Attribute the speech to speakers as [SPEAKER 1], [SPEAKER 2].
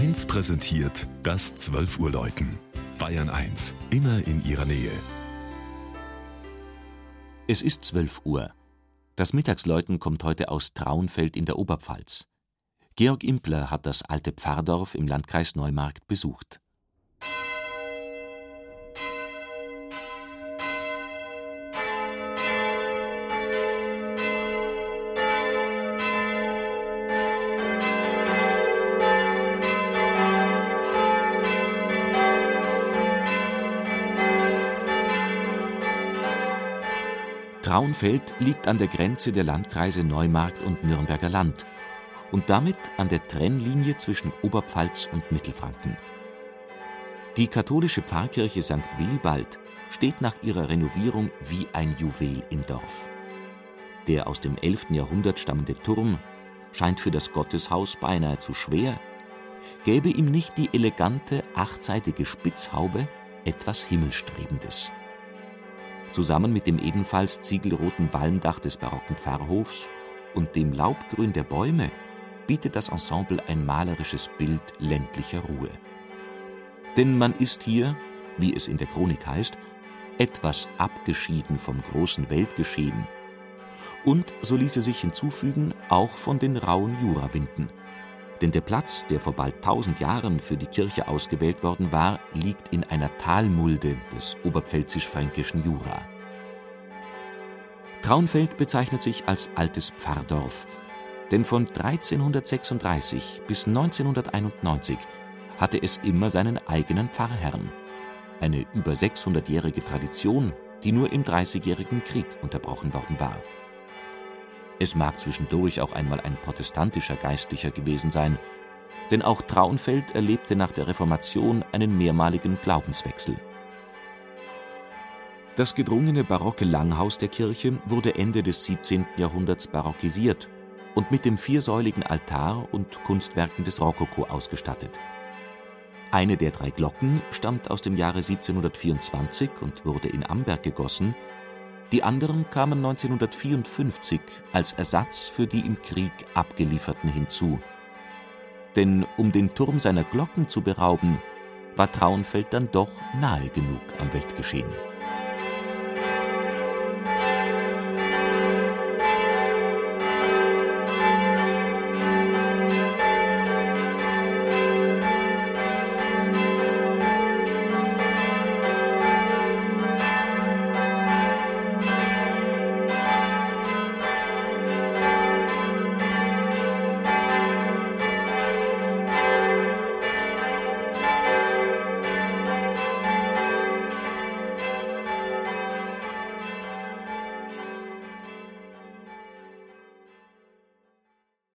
[SPEAKER 1] 1 präsentiert das 12 Uhr Läuten. Bayern 1, immer in ihrer Nähe.
[SPEAKER 2] Es ist 12 Uhr. Das Mittagsläuten kommt heute aus Traunfeld in der Oberpfalz. Georg Impler hat das alte Pfarrdorf im Landkreis Neumarkt besucht. Traunfeld liegt an der Grenze der Landkreise Neumarkt und Nürnberger Land und damit an der Trennlinie zwischen Oberpfalz und Mittelfranken. Die katholische Pfarrkirche St. Willibald steht nach ihrer Renovierung wie ein Juwel im Dorf. Der aus dem 11. Jahrhundert stammende Turm scheint für das Gotteshaus beinahe zu schwer, gäbe ihm nicht die elegante achtseitige Spitzhaube etwas Himmelstrebendes. Zusammen mit dem ebenfalls ziegelroten Walmdach des barocken Pfarrhofs und dem Laubgrün der Bäume bietet das Ensemble ein malerisches Bild ländlicher Ruhe. Denn man ist hier, wie es in der Chronik heißt, etwas abgeschieden vom großen Weltgeschehen. Und, so ließe sich hinzufügen, auch von den rauen Jurawinden. Denn der Platz, der vor bald tausend Jahren für die Kirche ausgewählt worden war, liegt in einer Talmulde des oberpfälzisch-fränkischen Jura. Traunfeld bezeichnet sich als altes Pfarrdorf, denn von 1336 bis 1991 hatte es immer seinen eigenen Pfarrherrn. Eine über 600-jährige Tradition, die nur im Dreißigjährigen Krieg unterbrochen worden war. Es mag zwischendurch auch einmal ein protestantischer Geistlicher gewesen sein, denn auch Traunfeld erlebte nach der Reformation einen mehrmaligen Glaubenswechsel. Das gedrungene barocke Langhaus der Kirche wurde Ende des 17. Jahrhunderts barockisiert und mit dem viersäuligen Altar und Kunstwerken des Rokoko ausgestattet. Eine der drei Glocken stammt aus dem Jahre 1724 und wurde in Amberg gegossen die anderen kamen 1954 als Ersatz für die im Krieg abgelieferten hinzu. Denn um den Turm seiner Glocken zu berauben, war Traunfeld dann doch nahe genug am Weltgeschehen